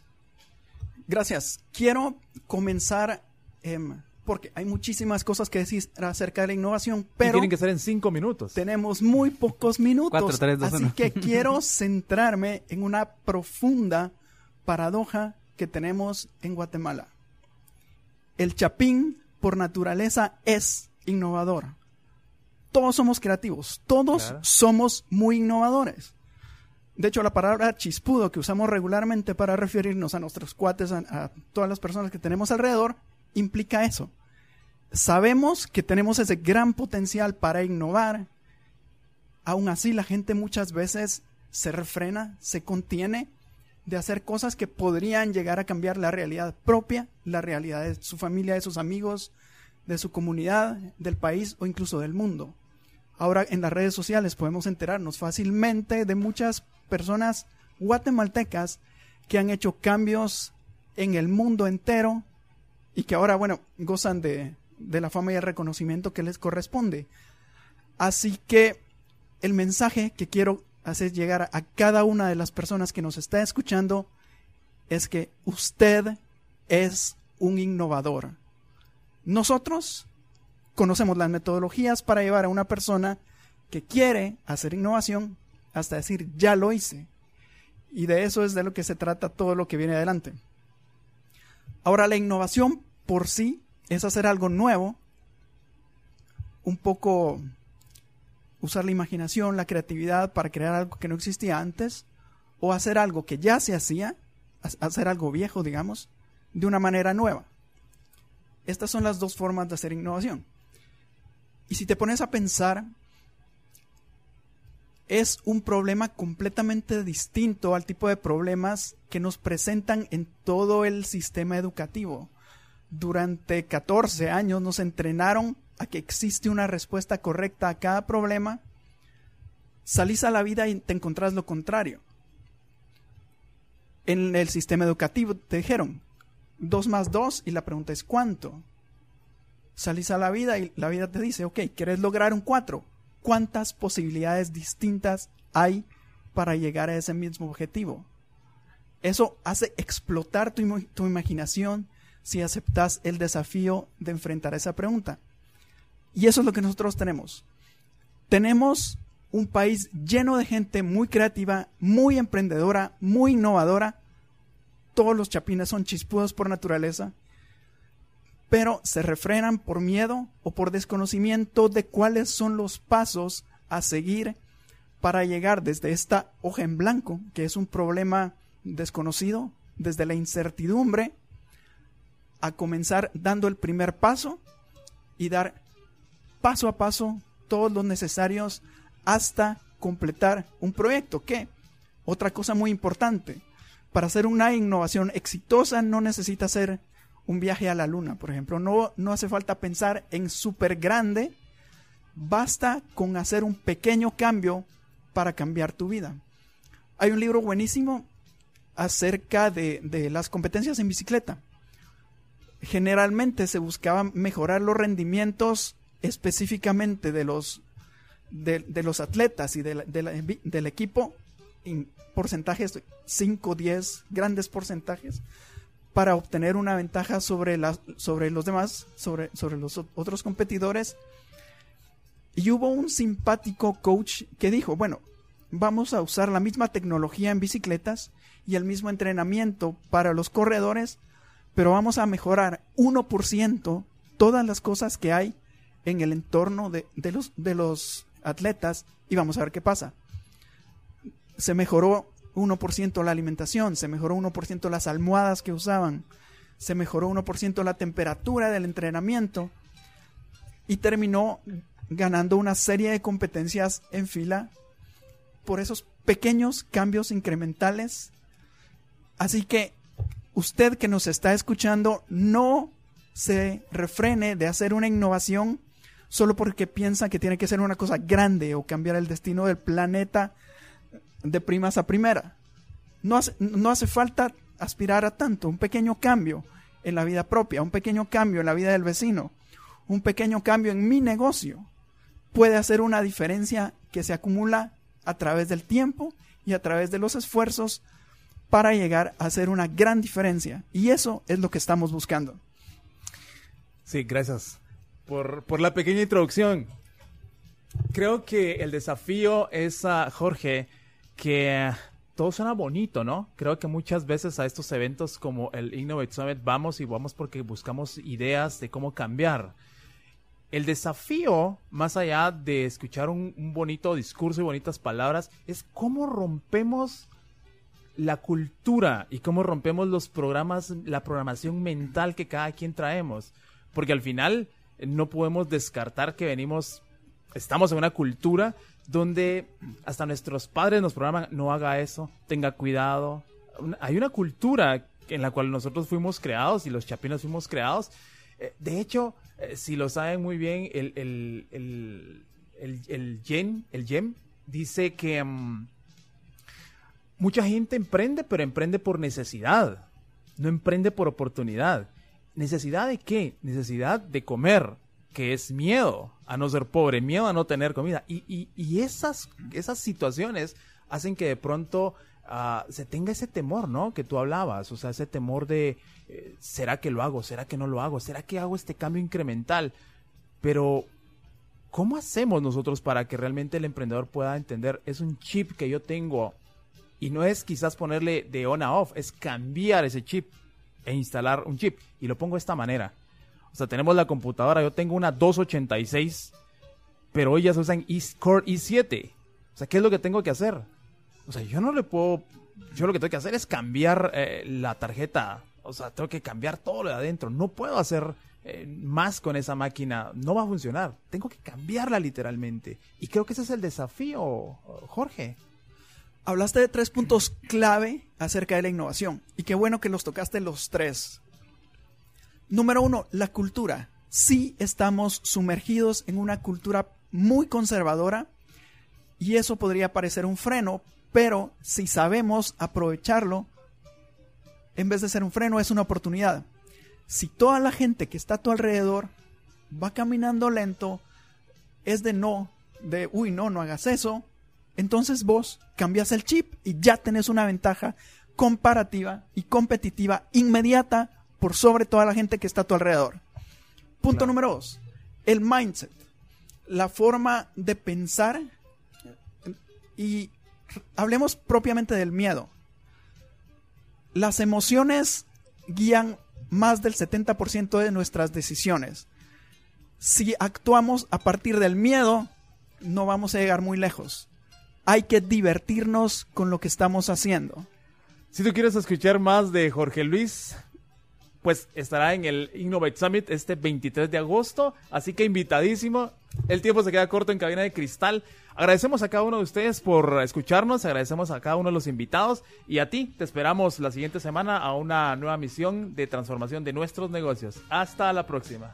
Gracias. Quiero comenzar em, porque hay muchísimas cosas que decir acerca de la innovación, Y pero tienen que ser en cinco minutos. tenemos muy pocos minutos. Cuatro, tres, dos, así uno. que quiero centrarme en una profunda paradoja que tenemos en Guatemala. El chapín, por naturaleza, es innovador. Todos somos creativos, todos Claro. somos muy innovadores. De hecho, la palabra chispudo que usamos regularmente para referirnos a nuestros cuates, a, a todas las personas que tenemos alrededor, implica eso. Sabemos que tenemos ese gran potencial para innovar. Aún así, la gente muchas veces se refrena, se contiene de hacer cosas que podrían llegar a cambiar la realidad propia, la realidad de su familia, de sus amigos, de su comunidad, del país o incluso del mundo. Ahora en las redes sociales podemos enterarnos fácilmente de muchas personas guatemaltecas que han hecho cambios en el mundo entero y que ahora, bueno, gozan de, de la fama y el reconocimiento que les corresponde. Así que el mensaje que quiero hacer llegar a, cada una de las personas que nos está escuchando es que usted es un innovador. Nosotros conocemos las metodologías para llevar a una persona que quiere hacer innovación hasta decir, ya lo hice. Y de eso es de lo que se trata todo lo que viene adelante. Ahora, la innovación por sí es hacer algo nuevo, un poco usar la imaginación, la creatividad para crear algo que no existía antes, o hacer algo que ya se hacía, ha- hacer algo viejo, digamos, de una manera nueva. Estas son las dos formas de hacer innovación. Y si te pones a pensar, es un problema completamente distinto al tipo de problemas que nos presentan en todo el sistema educativo. Durante 14 años nos entrenaron a que existe una respuesta correcta a cada problema. Salís a la vida y te encontrás lo contrario. En el sistema educativo te dijeron 2 más 2 y la pregunta es ¿cuánto? Salís a la vida y la vida te dice, ok, ¿quieres lograr un 4? ¿Cuántas posibilidades distintas hay para llegar a ese mismo objetivo? Eso hace explotar tu, tu imaginación si aceptas el desafío de enfrentar esa pregunta. Y eso es lo que nosotros tenemos. Tenemos un país lleno de gente muy creativa, muy emprendedora, muy innovadora. Todos los chapines son chispudos por naturaleza, pero se refrenan por miedo o por desconocimiento de cuáles son los pasos a seguir para llegar desde esta hoja en blanco, que es un problema desconocido, desde la incertidumbre, a comenzar dando el primer paso y dar paso a paso todos los necesarios hasta completar un proyecto. Que otra cosa muy importante, para hacer una innovación exitosa no necesita ser un viaje a la luna, por ejemplo. No, no hace falta pensar en súper grande, basta con hacer un pequeño cambio para cambiar tu vida. Hay un libro buenísimo acerca de, de las competencias en bicicleta generalmente se buscaba mejorar los rendimientos específicamente de los, de, los atletas y de la- de la- del equipo en porcentajes 5, 10, grandes porcentajes para obtener una ventaja sobre, las sobre los demás, sobre, sobre los otros competidores. Y hubo un simpático coach que dijo, bueno, vamos a usar la misma tecnología en bicicletas y el mismo entrenamiento para los corredores, pero vamos a mejorar 1% todas las cosas que hay en el entorno de, de los, de los atletas y vamos a ver qué pasa. Se mejoró 1% la alimentación, se mejoró 1% las almohadas que usaban, se mejoró 1% la temperatura del entrenamiento y terminó ganando una serie de competencias en fila por esos pequeños cambios incrementales. Así que usted que nos está escuchando no se refrene de hacer una innovación solo porque piensa que tiene que ser una cosa grande o cambiar el destino del planeta de primas a primera. No hace, no hace falta aspirar a tanto, un pequeño cambio en la vida propia, un pequeño cambio en la vida del vecino, un pequeño cambio en mi negocio puede hacer una diferencia que se acumula a través del tiempo y a través de los esfuerzos para llegar a hacer una gran diferencia. Y eso es lo que estamos buscando. Sí, gracias por, por la pequeña introducción. Creo que el desafío es, ah, Jorge, que todo suena bonito, ¿no? Creo que muchas veces a estos eventos como el Innovate Summit vamos y vamos porque buscamos ideas de cómo cambiar. El desafío, más allá de escuchar un, bonito discurso y bonitas palabras, es cómo rompemos la cultura y cómo rompemos los programas, la programación mental que cada quien traemos. Porque al final no podemos descartar que venimos, estamos en una cultura donde hasta nuestros padres nos programan, no haga eso, tenga cuidado. Hay una cultura en la cual nosotros fuimos creados y los chapinos fuimos creados. Eh, De hecho, eh, si lo saben muy bien, el, el, el, el, el Yen, el dice que mm, mucha gente emprende, pero emprende por necesidad. No emprende por oportunidad. ¿Necesidad de qué? Necesidad de comer, que es miedo a no ser pobre, miedo a no tener comida. Y, y, y esas, esas situaciones hacen que de pronto ah, se tenga ese temor, ¿no? Que tú hablabas, o sea, ese temor de, eh, ¿será que lo hago? ¿Será que no lo hago? ¿Será que hago este cambio incremental? Pero, ¿cómo hacemos nosotros para que realmente el emprendedor pueda entender? Es un chip que yo tengo y no es quizás ponerle de on a off, es cambiar ese chip e instalar un chip. Y lo pongo de esta manera. O sea, tenemos la computadora, yo tengo una 286, pero ellas usan i- Core i7. O sea, ¿qué es lo que tengo que hacer? O sea, yo no le puedo... Yo lo que tengo que hacer es cambiar eh, la tarjeta. O sea, tengo que cambiar todo lo de adentro. No puedo hacer eh, más con esa máquina. No va a funcionar. Tengo que cambiarla literalmente. Y creo que ese es el desafío, Jorge. Hablaste de tres puntos clave acerca de la innovación. Y qué bueno que los tocaste los tres. Número uno, la cultura. Sí estamos sumergidos en una cultura muy conservadora y eso podría parecer un freno, pero si sabemos aprovecharlo, en vez de ser un freno, es una oportunidad. Si toda la gente que está a tu alrededor va caminando lento, es de no, de uy, no, no hagas eso, entonces vos cambias el chip y ya tenés una ventaja comparativa y competitiva inmediata por sobre toda la gente que está a tu alrededor. Punto número dos, el mindset, la forma de pensar y hablemos propiamente del miedo. Las emociones guían más del 70% de nuestras decisiones. Si actuamos a partir del miedo, no vamos a llegar muy lejos. Hay que divertirnos con lo que estamos haciendo. Si tú quieres escuchar más de Jorge Luis, pues estará en el Innovate Summit este 23 de agosto. Así que invitadísimo. El tiempo se queda corto en cabina de cristal. Agradecemos a cada uno de ustedes por escucharnos. Agradecemos a cada uno de los invitados. Y a ti te esperamos la siguiente semana a una nueva misión de transformación de nuestros negocios. Hasta la próxima.